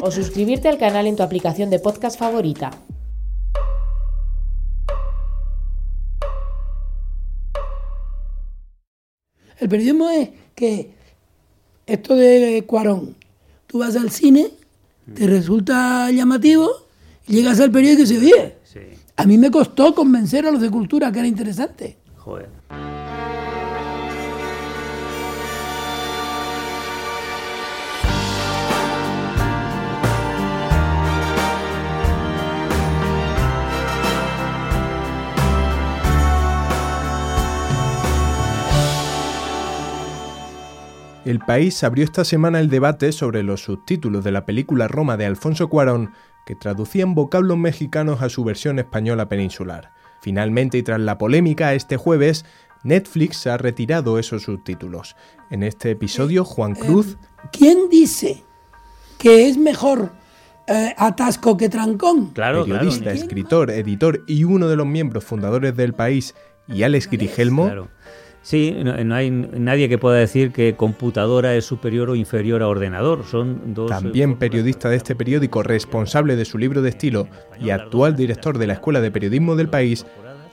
O suscribirte al canal en tu aplicación de podcast favorita. El periodismo es que esto de Cuarón, tú vas al cine, te resulta llamativo, llegas al periódico y dices, oye, a mí me costó convencer a los de cultura que era interesante. Joder. El país abrió esta semana el debate sobre los subtítulos de la película Roma de Alfonso Cuarón, que traducían vocablos mexicanos a su versión española peninsular. Finalmente, y tras la polémica, este jueves, Netflix ha retirado esos subtítulos. En este episodio, Juan Cruz ¿Quién dice que es mejor eh, atasco que trancón? Claro, periodista, claro. escritor, editor y uno de los miembros fundadores del país, y Alex Grigelmo, Claro. Sí, no, no hay nadie que pueda decir que computadora es superior o inferior a ordenador. Son dos. también eh, periodista de este periódico, responsable de su libro de estilo y actual director de la Escuela de Periodismo del país,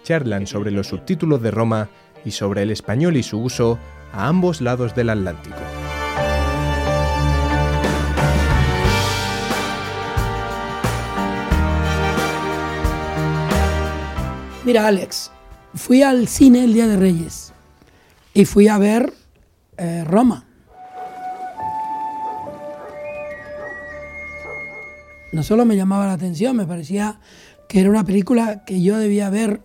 charlan sobre los subtítulos de Roma y sobre el español y su uso a ambos lados del Atlántico. Mira, Alex, fui al cine el Día de Reyes y fui a ver eh, Roma. No solo me llamaba la atención, me parecía que era una película que yo debía ver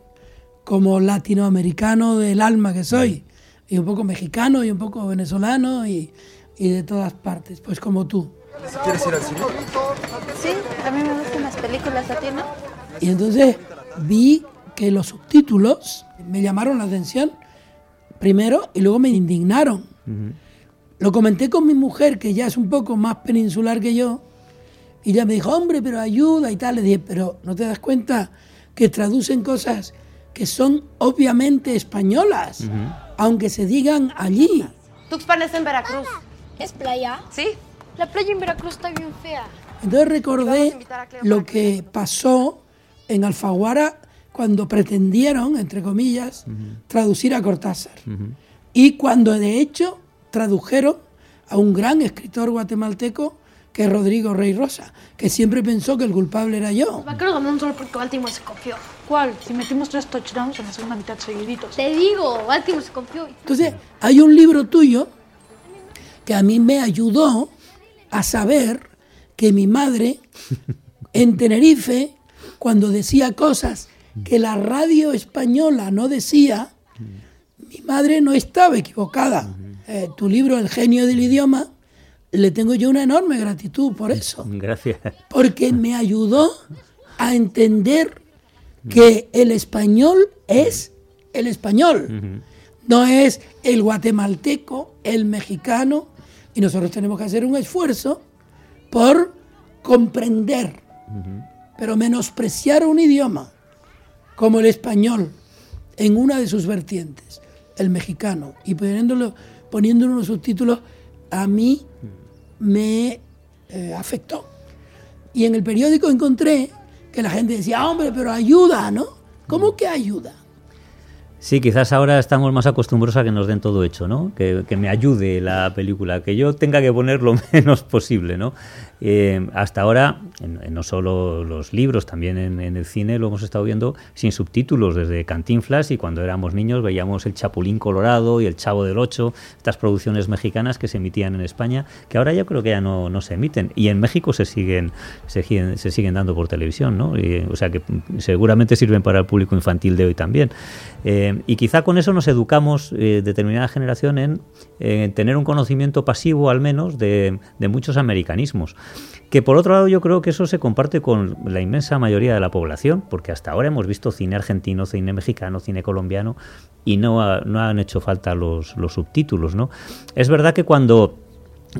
como latinoamericano del alma que soy, y un poco mexicano y un poco venezolano y, y de todas partes, pues como tú. ¿Quieres ir al cine? Sí, a mí me gustan las películas latinas. Y entonces vi que los subtítulos me llamaron la atención primero y luego me indignaron. Lo comenté con mi mujer, que ya es un poco más peninsular que yo, y ella me dijo, hombre, pero ayuda y tal. Le dije, pero ¿no te das cuenta que traducen cosas que son obviamente españolas, aunque se digan allí? Tuxpan es en Veracruz. ¿Es playa? ¿Sí? La playa en Veracruz está bien fea. Entonces recordé lo que pasó en Alfaguara cuando pretendieron, entre comillas, traducir a Cortázar. Y cuando de hecho tradujeron a un gran escritor guatemalteco que es Rodrigo Rey Rosa, que siempre pensó que el culpable era yo. Vaquero ganó un solo porque Baltimore se confió. ¿Cuál? Si metimos tres touchdowns en la segunda mitad seguiditos. Te digo, Baltimore se confió. Entonces, hay un libro tuyo que a mí me ayudó a saber que mi madre en Tenerife, cuando decía cosas que la radio española no decía, mi madre no estaba equivocada. Eh, tu libro, El genio del idioma, le tengo yo una enorme gratitud por eso, Gracias. porque me ayudó a entender que el español es el español, no es el guatemalteco, el mexicano, y nosotros tenemos que hacer un esfuerzo por comprender, pero menospreciar un idioma como el español en una de sus vertientes, el mexicano, y poniéndolo, poniéndole unos subtítulos, a mí me eh, afectó. Y en el periódico encontré que la gente decía, hombre, pero ayuda, ¿no? ¿Cómo que ayuda? Sí, quizás ahora estamos más acostumbrados a que nos den todo hecho, ¿no? Que, me ayude la película, que yo tenga que poner lo menos posible, ¿no? Eh, hasta ahora, no solo los libros, también en, en, el cine lo hemos estado viendo sin subtítulos, desde Cantinflas y cuando éramos niños veíamos El Chapulín Colorado y El Chavo del Ocho, estas producciones mexicanas que se emitían en España, que ahora yo creo que ya no, se emiten. Y en México se siguen, se, siguen- dando por televisión, ¿no? O sea que seguramente sirven para el público infantil de hoy también. Eh, Eh, y quizá con eso nos educamos eh, determinada generación en, en tener un conocimiento pasivo, al menos, de, muchos americanismos. Que por otro lado yo creo que eso se comparte con la inmensa mayoría de la población, porque hasta ahora hemos visto cine argentino, cine mexicano, cine colombiano y no, no han hecho falta los, los subtítulos. ¿no? Es verdad que cuando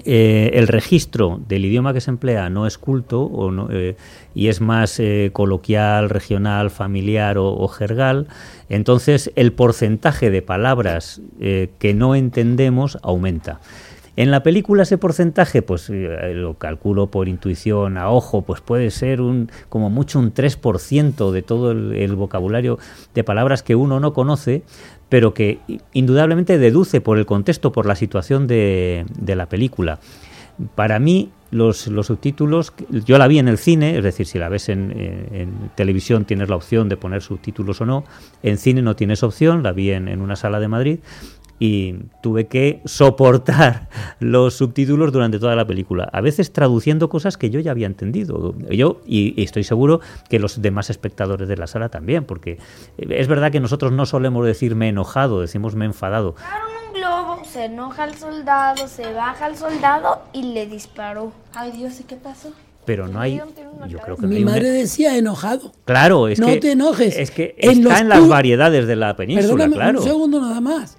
eh, el registro del idioma que se emplea no es culto eh, y es más eh, coloquial, regional, familiar o, jergal, entonces el porcentaje de palabras que no entendemos aumenta. En la película ese porcentaje, pues lo calculo por intuición a ojo, pues puede ser un como mucho un 3% de todo el vocabulario de palabras que uno no conoce, pero que indudablemente deduce por el contexto, por la situación de, la película. Para mí, los, los subtítulos, yo la vi en el cine, es decir, si la ves en, televisión tienes la opción de poner subtítulos o no, en cine no tienes opción, la vi en una sala de Madrid y tuve que soportar los subtítulos durante toda la película, a veces traduciendo cosas que yo ya había entendido. Yo, y, y estoy seguro que los demás espectadores de la sala también, porque es verdad que nosotros no solemos decir me enojado, decimos me enfadado. un globo, se enoja el soldado, se baja el soldado y le disparó. Ay Dios, ¿y qué pasó? Pero no hay, yo creo que no Mi hay un- madre decía enojado. Claro, es no que te enojes. Es que En está los en las variedades de la península, Perdóname claro. un segundo nada más.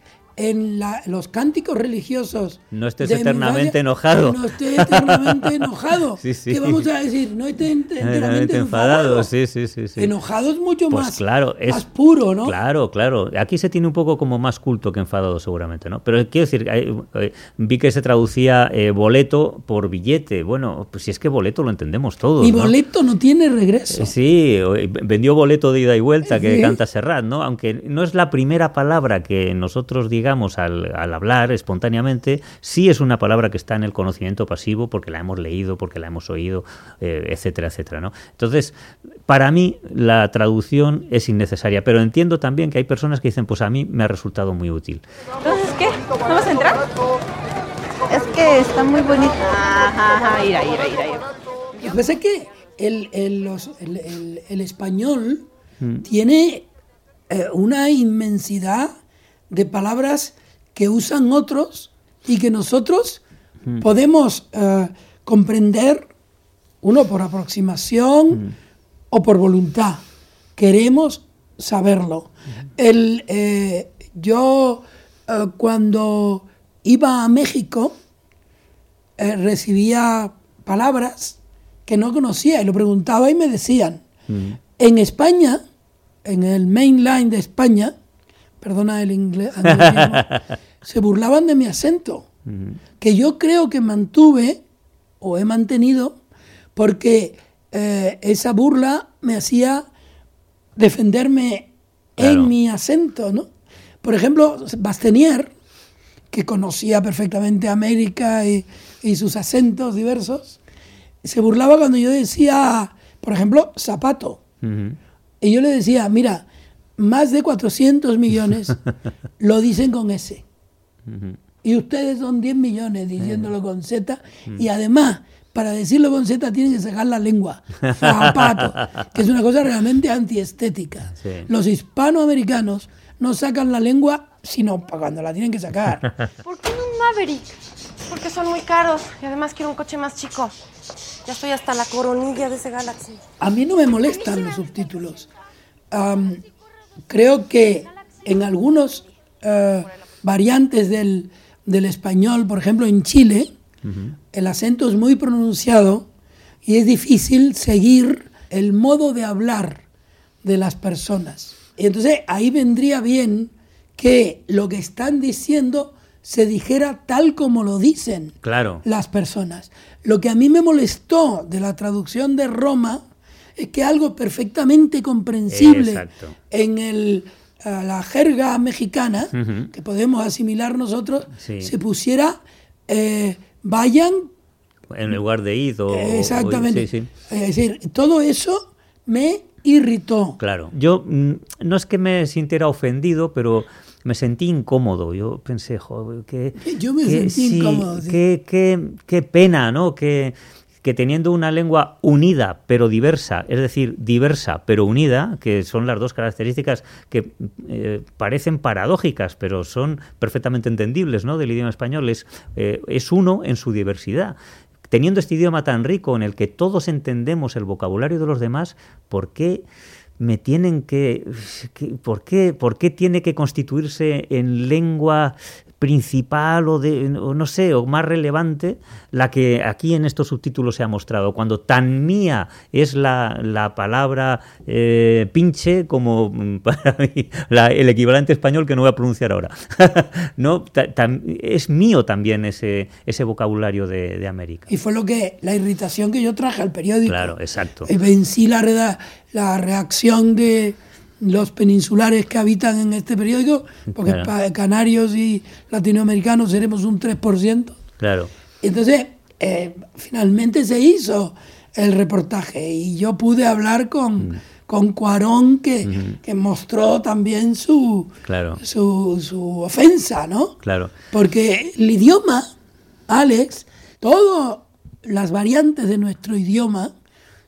En la- los cánticos religiosos. No estés eternamente enojado. No estés eternamente enojado. Sí, sí. ¿Qué vamos a decir? No estés Enteramente enfadado. enfadado, sí, sí, sí, sí. Enojado es mucho Pues más, claro, es más puro, ¿no? Claro, claro. Aquí se tiene un poco como más culto que enfadado, seguramente, ¿no? Pero quiero decir, eh, vi que se traducía eh, boleto por billete. Bueno, pues si es que boleto lo entendemos todos. ¿no? boleto no tiene regreso. Sí, vendió boleto de ida y vuelta que canta Serrat, ¿no? Aunque no es la primera palabra que nosotros digamos al, al hablar espontáneamente, sí es una palabra que está en el conocimiento pasivo porque la hemos leído, porque la hemos oído, eh, etcétera, etcétera, ¿no? Entonces, para mí la traducción es innecesaria, pero entiendo también que hay personas que dicen, pues a mí me ha resultado muy útil. Entonces, ¿qué? ¿Vamos a entrar? Es que está muy bonito. Ajá, ajá, ira, ira, ira, ira. Lo que pasa es que el, el- los- el- el- el español Mm. tiene eh, una inmensidad de palabras que usan otros y que nosotros Mm. podemos eh, comprender, uno por aproximación Mm. o por voluntad. Queremos saberlo. El, eh, yo eh, cuando iba a México eh, recibía palabras que no conocía y lo preguntaba y me decían. En España, en el mainline de España, perdona el inglés, se burlaban de mi acento, que yo creo que mantuve o he mantenido porque eh, esa burla me hacía defenderme Claro. en mi acento, ¿no? Por ejemplo, Bastenier, que conocía perfectamente América y, y sus acentos diversos, se burlaba cuando yo decía, por ejemplo, zapato. Y yo le decía, mira, más de 400 millones lo dicen con S. Y ustedes son 10 millones diciéndolo con Z. Y además, para decirlo con Z tienen que sacar la lengua. Zapato. que es una cosa realmente antiestética. Sí. Los hispanoamericanos no sacan la lengua sino para cuando la tienen que sacar. ¿Por qué no un Maverick? Porque son muy caros y además quiero un coche más chico. Ya estoy hasta la coronilla de ese Galaxy. A mí no me molestan los subtítulos. Am, creo que en algunos eh, variantes del, del español, por ejemplo en Chile, el acento es muy pronunciado y es difícil seguir el modo de hablar de las personas. Y entonces ahí vendría bien que lo que están diciendo se dijera tal como lo dicen Claro. las personas. Lo que a mí me molestó de la traducción de Roma es que algo perfectamente comprensible Exacto. en el, la jerga mexicana, que podemos asimilar nosotros, Sí. se pusiera eh, vayan En lugar de id o... o- exactamente. sí, sí. Es decir, todo eso me irritó. Claro. Yo mm, no es que me sintiera ofendido, pero me sentí incómodo. Yo pensé, joder, qué, Yo me sentí sí, incómodo. Qué, qué- qué pena, ¿no? Qué, que teniendo una lengua unida pero diversa, es decir, diversa pero unida, que son las dos características que eh, parecen paradójicas, pero son perfectamente entendibles ¿no? del idioma español, es, eh, es uno en su diversidad teniendo este idioma tan rico en el que todos entendemos el vocabulario de los demás, ¿por qué me tienen que, ¿por, qué, ¿por qué tiene que constituirse en lengua principal o, de, no sé, o más relevante la que aquí en estos subtítulos se ha mostrado, cuando tan mía es la, palabra eh, pinche como mm, para mí el equivalente español que no voy a pronunciar ahora. no, es mío también ese, ese vocabulario de, América. Y fue lo que la irritación que yo traje al periódico. Claro, exacto. Vencí la, la reacción de los peninsulares que habitan en este periódico, porque canarios y latinoamericanos seremos un 3%. Claro. Entonces, eh, finalmente se hizo el reportaje y yo pude hablar con, mm. con Cuarón, que, que, mostró también su, claro. su, su, ofensa, ¿no? Claro. Porque el idioma, Alex, todas las variantes de nuestro idioma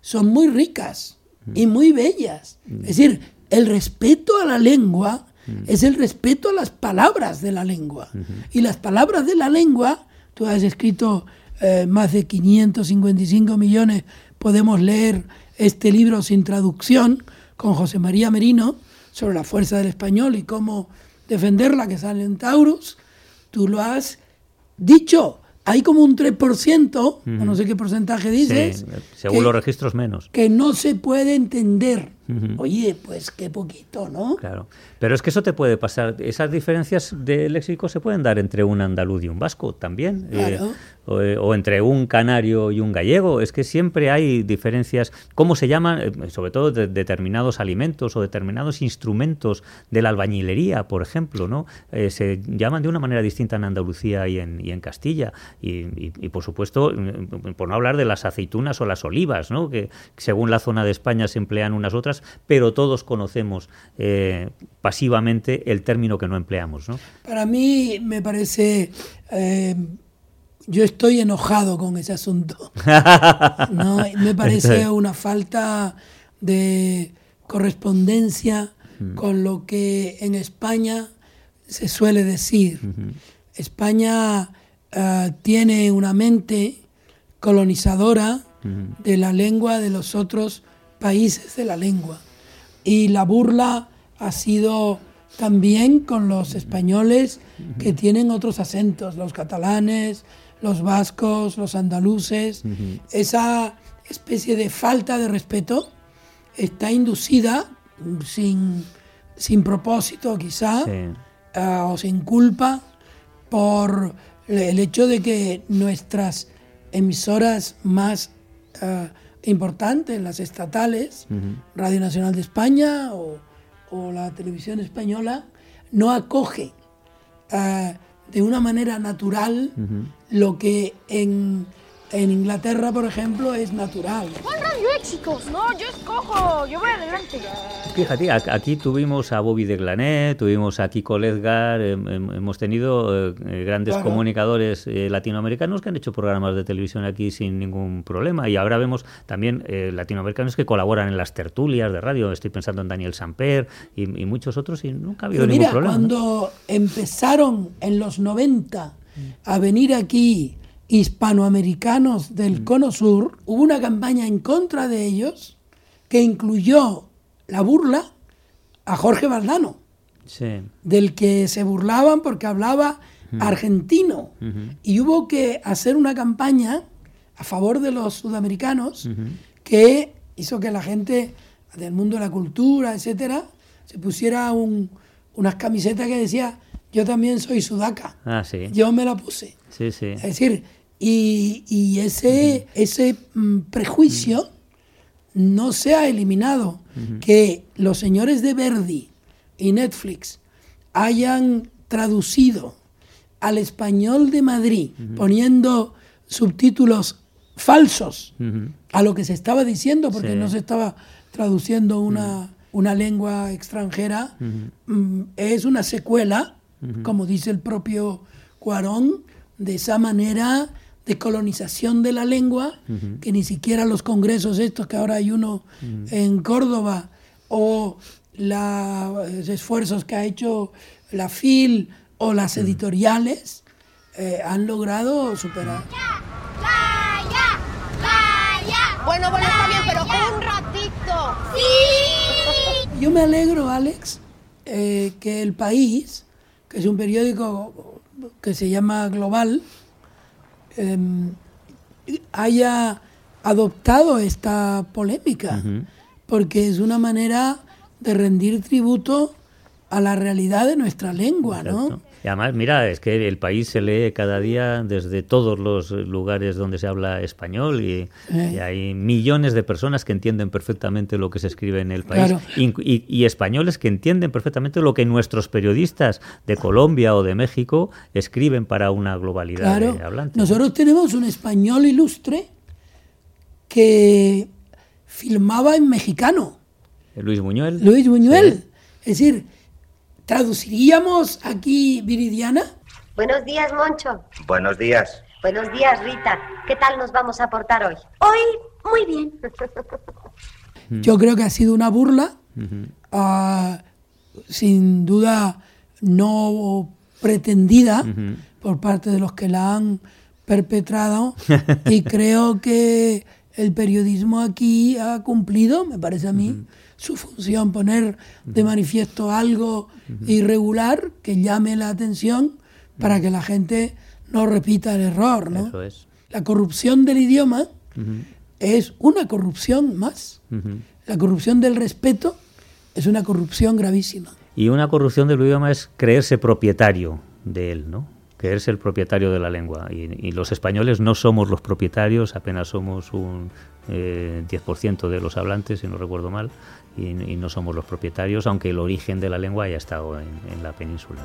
son muy ricas y muy bellas. Es decir, el respeto a la lengua es el respeto a las palabras de la lengua. Y las palabras de la lengua, tú has escrito eh, más de 555 millones, podemos leer este libro sin traducción con José María Merino sobre la fuerza del español y cómo defenderla, que sale en Taurus. Tú lo has dicho hay como un 3%, no sé qué porcentaje dices. según los registros menos. Que no se puede entender. Oye, pues qué poquito, ¿no? Claro. Pero es que eso te puede pasar. Esas diferencias de léxico se pueden dar entre un andaluz y un vasco también. Eh, eh, o, entre un canario y un gallego. Es que siempre hay diferencias. ¿Cómo se llaman? Eh, sobre todo de determinados alimentos o determinados instrumentos de la albañilería, por ejemplo, ¿no? se llaman de una manera distinta en Andalucía y en, y en Castilla. Y, y, por supuesto, por no hablar de las aceitunas o las olivas, ¿no? Que según la zona de España se emplean unas otras pero todos conocemos eh, pasivamente el término que no empleamos. ¿no? Para mí me parece... Eh, yo estoy enojado con ese asunto. Me parece una falta de correspondencia mm. con lo que en España se suele decir. España eh, tiene una mente colonizadora de la lengua de los otros países de la lengua. Y la burla ha sido también con los españoles que tienen otros acentos, los catalanes, los vascos, los andaluces. Esa especie de falta de respeto está inducida sin, sin propósito quizá eh, o sin culpa por el hecho de que nuestras emisoras más uh, importantes, las estatales, Radio Nacional de España o, la televisión española, no acoge eh, de una manera natural lo que en en Inglaterra, por ejemplo, es natural. ¡Juan Radio Éxitos! No, yo escojo, yo voy adelante. Fíjate, aquí tuvimos a Bobby de Glané, tuvimos a Kiko Ledgar, em, em, hemos tenido eh, eh, grandes comunicadores eh, latinoamericanos que han hecho programas de televisión aquí sin ningún problema. Y ahora vemos también latinoamericanos que colaboran en las tertulias de radio. Estoy pensando en Daniel Samper y, muchos otros y nunca ha habido ningún problema. Cuando empezaron en los 90 a venir aquí hispanoamericanos del mm. Cono Sur, hubo una campaña en contra de ellos que incluyó la burla a Jorge Valdano, del que se burlaban porque hablaba mm. argentino. Y hubo que hacer una campaña a favor de los sudamericanos que hizo que la gente del mundo de la cultura, etcétera, se pusiera un, unas camisetas que decía yo también soy sudaca. Ah, yo me la puse. Es decir, y, ese, ese mm, prejuicio no se ha eliminado. Que los señores de Verdi y Netflix hayan traducido al español de Madrid poniendo subtítulos falsos a lo que se estaba diciendo, porque no se estaba traduciendo una, una lengua extranjera, mm, es una secuela, como dice el propio Cuarón, de esa manera de colonización de la lengua, que ni siquiera los congresos estos, que ahora hay uno en Córdoba, o los esfuerzos que ha hecho la FIL o las editoriales, eh, han logrado superar. Bueno, bueno, está bien, pero un ratito. Yo me alegro, Alex, eh, que el país, que es un periódico que se llama Global, em, haya adoptado esta polémica, porque es una manera de rendir tributo a la realidad de nuestra lengua, ¿no? Y además, mira, es que el país se lee cada día desde todos los lugares donde se habla español y, Eh. y hay millones de personas que entienden perfectamente lo que se escribe en el país Claro. Y españoles que entienden perfectamente lo que nuestros periodistas de Colombia o de México escriben para una globalidad Claro, de hablantes. nosotros tenemos un español ilustre que filmaba en mexicano. Luis Buñuel. Luis Buñuel. Es decir, traduciríamos aquí Viridiana. Buenos días, Moncho. Buenos días. Buenos días, Rita. ¿Qué tal nos vamos a portar hoy? Hoy, muy bien. Yo creo que ha sido una burla, ah, sin duda no pretendida por parte de los que la han perpetrado y creo que el periodismo aquí ha cumplido, me parece a mí, su función, poner de manifiesto algo irregular que llame la atención para que la gente no repita el error. ¿no? Eso es. La corrupción del idioma es una corrupción más. La corrupción del respeto es una corrupción gravísima. Y una corrupción del idioma es creerse propietario de él, ¿no? Creerse el propietario de la lengua. Y, los españoles no somos los propietarios, apenas somos un eh, 10% de los hablantes, si no recuerdo mal, y, no somos los propietarios, aunque el origen de la lengua haya estado en, la península.